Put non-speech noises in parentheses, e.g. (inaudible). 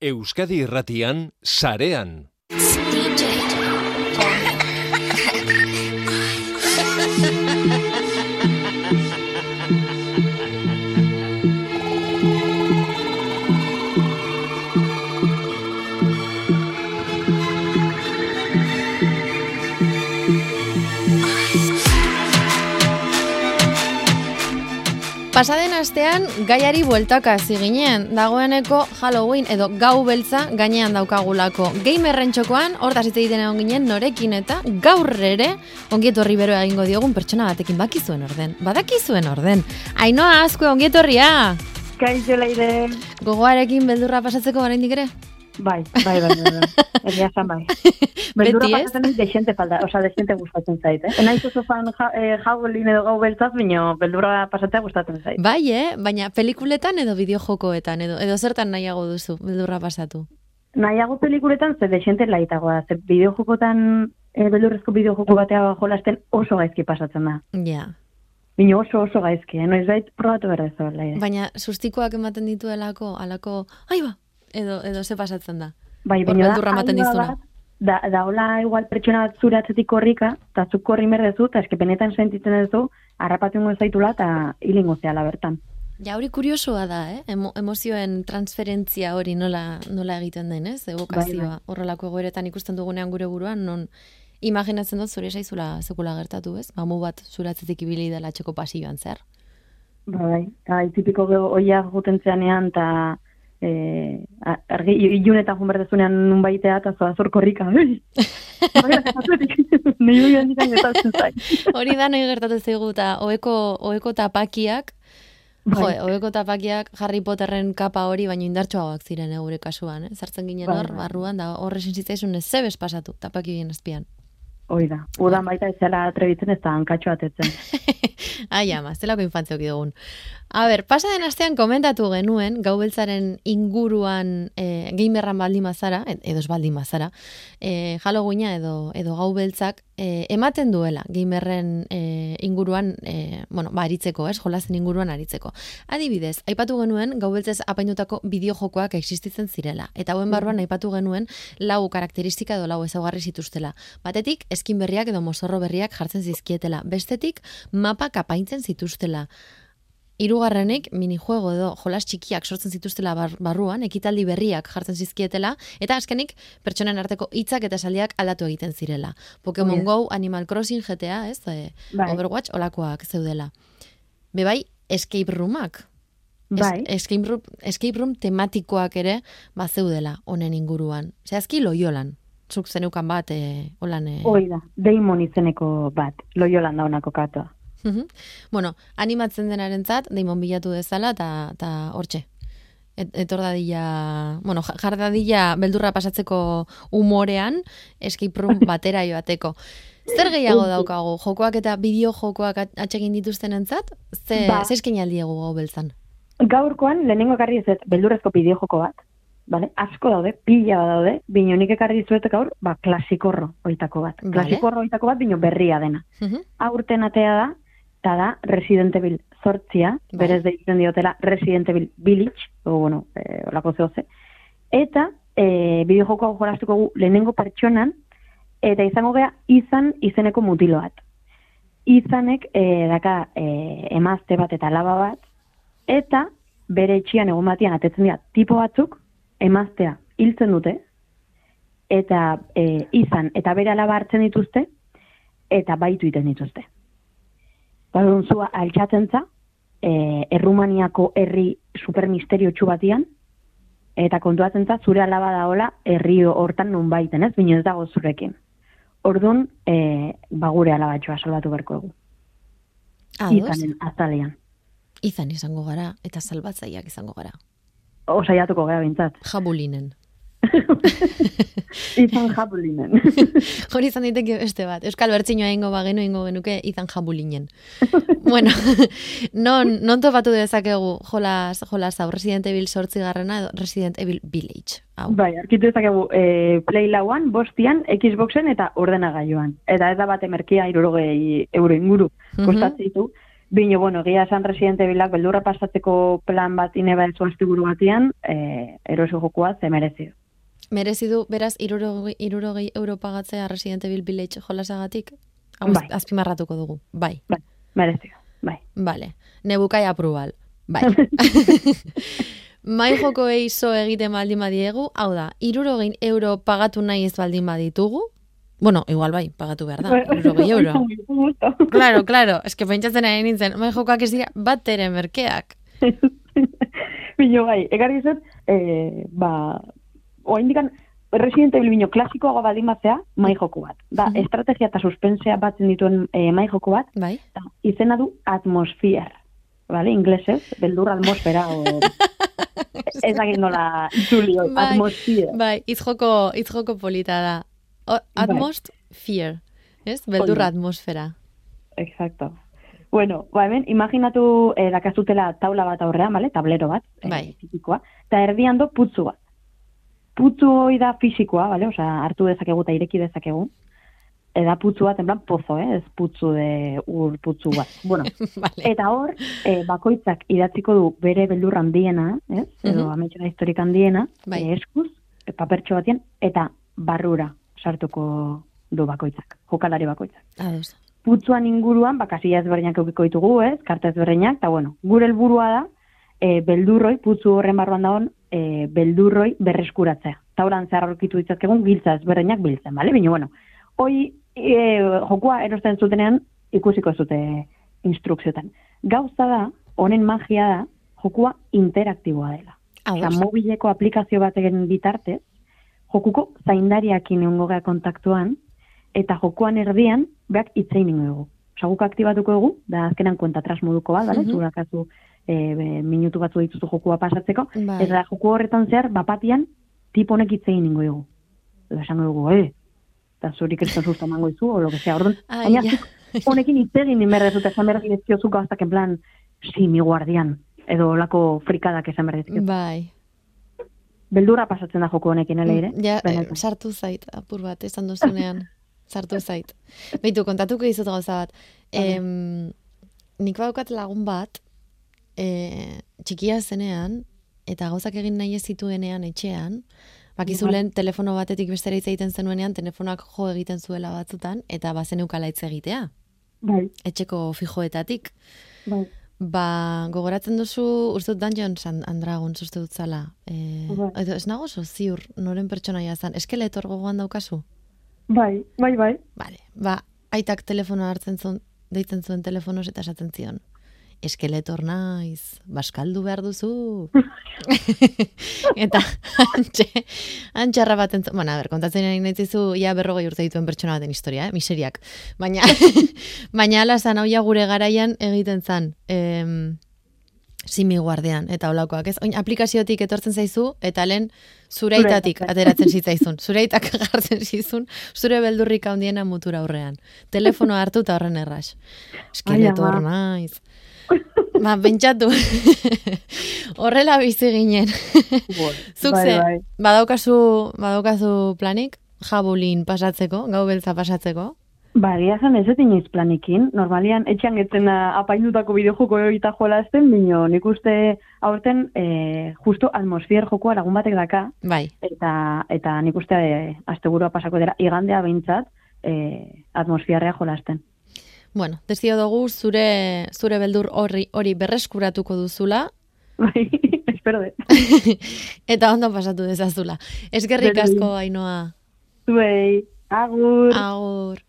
Euskadi Irratian sarean. Pasaden astean gaiari bueltaka ginen, dagoeneko Halloween edo gau beltza gainean daukagulako. Gamerren txokoan, hortaz hitz egiten egon ginen norekin eta gaur ere ongietorri beroa egingo diogun pertsona batekin bakizuen orden. Badakizuen orden. Ainoa asko ongietorria! Kaixo leire. Gogoarekin beldurra pasatzeko oraindik ere? Bai, bai, bai, bai. (laughs) Egia zan bai. Beti ez? desente falta, oza, desente gustatzen zait, eh? Enaiz oso fan ja, eh, jaulin edo gau beltzaz, bino beldurra pasatzea gustatzen zait. Bai, eh? Baina pelikuletan edo bideojokoetan edo edo zertan nahiago duzu beldurra pasatu. Nahiago pelikuletan, ze desente laitagoa, ze bideojokotan, eh, beldurrezko bideojoko batea jolasten oso gaizki pasatzen da. Ja. Bino oso oso gaizki, eh? Noiz bait probatu behar dezu, leire. Baina sustikoak ematen dituelako, alako, ai ba, edo, edo ze pasatzen da. Bai, baina da, alba dizuna. bat, Da, da hola igual pertsona bat zure atzetik korrika, eta zuk korri merdezu, eta eske benetan sentitzen duzu, harrapatungo zaitula, eta hilingo zehala bertan. Ja, hori kuriosoa da, eh? Emo, emozioen transferentzia hori nola, nola egiten den, ez? Evokazioa. Bai, Horrelako egoeretan ikusten dugunean gure buruan, non imaginatzen dut zure zaizula sekula gertatu, ez? Mamu bat zure atzetik ibili dela txeko pasioan zer. Bai, bai, tipiko ge- oia juten zeanean, eta e, argi, ilunetan jun berdezunean nun baitea, eta zoa zor korrika. Ui! (laughs) Atzetik, (laughs) Nei hori da nahi gertatu zaigu eta oeko, oeko tapakiak, Jo, Bai, oeko tapakiak Harry Potterren kapa hori baino indartsuagoak ziren eh, gure kasuan, eh? Zartzen ginen Bai, hor, bai. barruan, da horre zitzaizun ez zebes pasatu, tapaki bien azpian. hoi da. Udan baita ez zela atrebitzen ez da hankatxo atetzen. (laughs) Ai, ama, zelako infantziok dugun. A ber, pasa den astean komentatu genuen, gau beltzaren inguruan e, gamerran baldin bazara, ed- edo ez baldin bazara, e, Halloweena edo, edo gau beltzak e, ematen duela gamerren e, inguruan, e, bueno, ba, aritzeko, ez, jolazen inguruan aritzeko. Adibidez, aipatu genuen gau beltzez apainutako bideojokoak existitzen zirela. Eta hauen barruan aipatu genuen lau karakteristika edo lau ezaugarri zituztela. Batetik, eskin berriak edo mozorro berriak jartzen zizkietela. Bestetik, mapak apaintzen zituztela. Hirugarrenik minijuego edo jolas txikiak sortzen zituztela bar, barruan, ekitaldi berriak jartzen zizkietela, eta azkenik pertsonen arteko hitzak eta esaldiak aldatu egiten zirela. Pokemon. Go, Animal Crossing, GTA, ez, e, Bai. Overwatch, olakoak zeudela. Bebai, escape roomak. Es- Bai, escape, room, escape room tematikoak ere bazeudela honen inguruan. Zehazki loiolan. Zuk zeneukan bat, e, holan... E, hoi da. Deimon izeneko bat, loiolan da honako katoa. Bueno, animatzen denarentzat daimon bilatu dezala eta eta hortxe. Et, etor dadila, bueno, ja- jar dadila beldurra pasatzeko umorean escape room (laughs) batera joateko. Zer gehiago daukagu? Jokoak eta bideo-jokoak at- atsegin dituztenentzat? Ze, Ba. ze eskainaldi egu gau beltzan? Gaurkoan, lehenengo ekarri ez ez, beldurrezko bideojoko bat, Vale? Asko daude, pila daude, bino nik ekarri dizuet gaur, ba, klasikorro oitako bat. Vale. Klasikorro oitako bat, bino berria dena. Mhm. Aurten atea da, eta da Resident Evil sortzia, Bai. berez deitzen diotela Resident Evil Village, o bueno, eh, olako zehoze. Eta, eh, bideojoko hau jolastuko gu lehenengo pertsonan, eta izango gea izan izeneko mutilo bat. Izanek eh, daka eh, emazte bat eta laba bat, eta bere etxian egun batian atetzen dira tipo batzuk, emaztea hiltzen dute, eta eh, izan eta bere alaba hartzen dituzte, eta baitu iten dituzte. Badun zua altxatzen za, e, Errumaniako herri supermisteriotsu batian, eta kontuatzen za, zure alaba daola herri hortan nun baiten, ez? Bino ez dago zurekin. Orduan, e, ba gure alabatxoa salbatu berko egu. Izanen, azalean. izan izango gara, eta salbatzaileak izango gara. Osaiatuko gara bintzat. Jabulinen. (laughs) Izan jabulinen. (laughs) Hori izan daiteke beste bat. Euskal Bertzinoa ingo bagenu ingo genuke izan jabulinen. bueno, (laughs) non, non topatu dezakegu jolas, jolas hau Resident Evil sortzi garrena edo Resident Evil Village. Hau. bai, arkitu ezakegu e, Play lauan, bostian, Xboxen eta ordenagailuan. Eta ez da bate merkia irurogei euro inguru kostatzen ditu. Bino, bueno, egia esan residente bilak beldurra pasatzeko plan bat ineba ez astiburu batean, eh, erosi jokua ze merezi du. Beraz, irurogei, irurogei euro pagatzea Resident Evil Village jolasagatik? Hau Bai. azpimarratuko dugu. Bai, Bai, merezi bai. bale. Nebukai aprobal. Bai. (laughs) Mai joko eizo egiten baldin badiegu, hau da, irurogein euro pagatu nahi ez baldin baditugu, bueno, igual bai, pagatu behar da, irurogei euro. (laughs) Claro, claro, eske pentsatzen ari nintzen, mai jokoak ez dira bat ere merkeak. (laughs) Bino, bai, egarri zut, eh, ba, oa indikan, Resident Evil bino klasikoago baldin batzea, mai joko bat. Da, Mhm. estrategia eta suspensea batzen dituen eh, mai joko bat, Bai? eta izena du atmosphere. Vale, inglesez, beldur atmosfera o... (laughs) ez dakit nola hori, Bai, atmosphere. Bai, hitz joko, hitz joko polita da. O, atmost, fear. Ez? Beldurra atmosfera. Exacto. Bueno, ba hemen, imaginatu eh, dakazutela taula bat aurrean, vale? tablero bat, eh, Bai. tipikoa, eta erdian do putzu bat. Putzu hoi da fisikoa, vale? Osea, hartu dezakegu eta ireki dezakegu. Eda putzu bat, en plan, pozo, eh? ez putzu de ur putzu bat. (laughs) Bueno, vale. Eta hor, eh, bakoitzak idatziko du bere beldur handiena, ez? Edo Mhm. ametxera historik handiena, Bai. eh, eskuz, eh, papertxo batien, eta barrura sartuko du bakoitzak, jokalari bakoitzak. Ados. Putzuan inguruan, bakasila ezberdinak eukiko ditugu, ez? Karta ezberdinak, eta bueno, gure helburua da, e, beldurroi, putzu horren barruan dagoen, e, beldurroi berreskuratzea. Tauran zehar aurkitu ditzazkegun, giltza ezberdinak biltzen, bale? Bino, bueno, hoi e, jokua erosten zutenean ikusiko zute instrukziotan. Gauza da, honen magia da, jokua interaktiboa dela. Eta mobileko aplikazio baten bitartez, jokuko zaindariakin egongo gara kontaktuan, eta jokuan erdian, beak itzein ingo dugu. Osa, guk aktibatuko dugu, da azkenan kuentatras moduko bat, bale? Mhm. E, be, minutu batzu dituzu jokua pasatzeko, Bai. eta joku horretan zehar, bapatian, tipo honek itzein ingo dugu. Eta esango dugu, eh, eta zuri kriston susto emango izu, o lo que sea, orduan, Ai, baina zuk honekin hitz egin inberdez, eta esan behar dizkiozu gauzak en plan, si, mi guardian, edo lako frikadak esan behar dizkiozu. Bai. Beldurra pasatzen da joko honekin, ele ere? Ja, eh, Benetan. sartu zait, apur bat, esan duzunean. sartu zait. Beitu, kontatuko dizut gauza bat. Em, nik baukat lagun bat, e, txikia zenean, eta gauzak egin nahi ez zituenean etxean, bakizulen telefono batetik bestera hitz egiten zenuenean, telefonak jo egiten zuela batzutan, eta bazen eukala hitz egitea, Bai, etxeko fijoetatik. bai. Ba, gogoratzen duzu, uste dut Dungeons and, and Dragons uste dut zala. E, Bai. edo, ez nago oso ziur, noren pertsonaia zan. Eskeletor gogoan daukazu? Bai, bai, bai. Vale, ba, aitak telefono hartzen zuen, deitzen zuen telefonoz eta esaten zion. Eskeletor naiz, baskaldu behar duzu. (laughs) eta antxe, antxarra bat entzun, bueno, a ber, kontatzen nahi nahizizu, ja berrogei urte dituen pertsona baten historia, eh? miseriak. Baina, (laughs) baina ala zan, hau gure garaian egiten zan, em, simi guardean, eta olakoak, ez? Oin, aplikaziotik etortzen zaizu, eta lehen zureitatik ateratzen zitzaizun. (laughs) Zureitak gartzen zizun, zure beldurrik handiena mutura aurrean. Telefono hartu eta horren erras. Eskeletor naiz. (laughs) Ba, pentsatu. (laughs) Horrela bizi ginen. (laughs) Zuk bai, ze, bai. badaukazu, badaukazu planik, jabulin pasatzeko, gau beltza pasatzeko? Ba, egia zen ez inoiz planikin. Normalian, etxean getzen apaindutako bideojoko eta jola ezten, bino nik uste aurten eh, justo atmosfier jokoa lagun batek daka, Bai, eta, eta nik uste eh, asteburua pasako dira, igandea behintzat, eh, atmosfierrea jolasten. Bueno, desio dugu zure, zure beldur horri hori berreskuratuko duzula, Bai, (laughs) espero de. (laughs) eta ondo pasatu dezazula. Eskerrik Berdin. asko, Ainoa. Zuei, agur. Agur.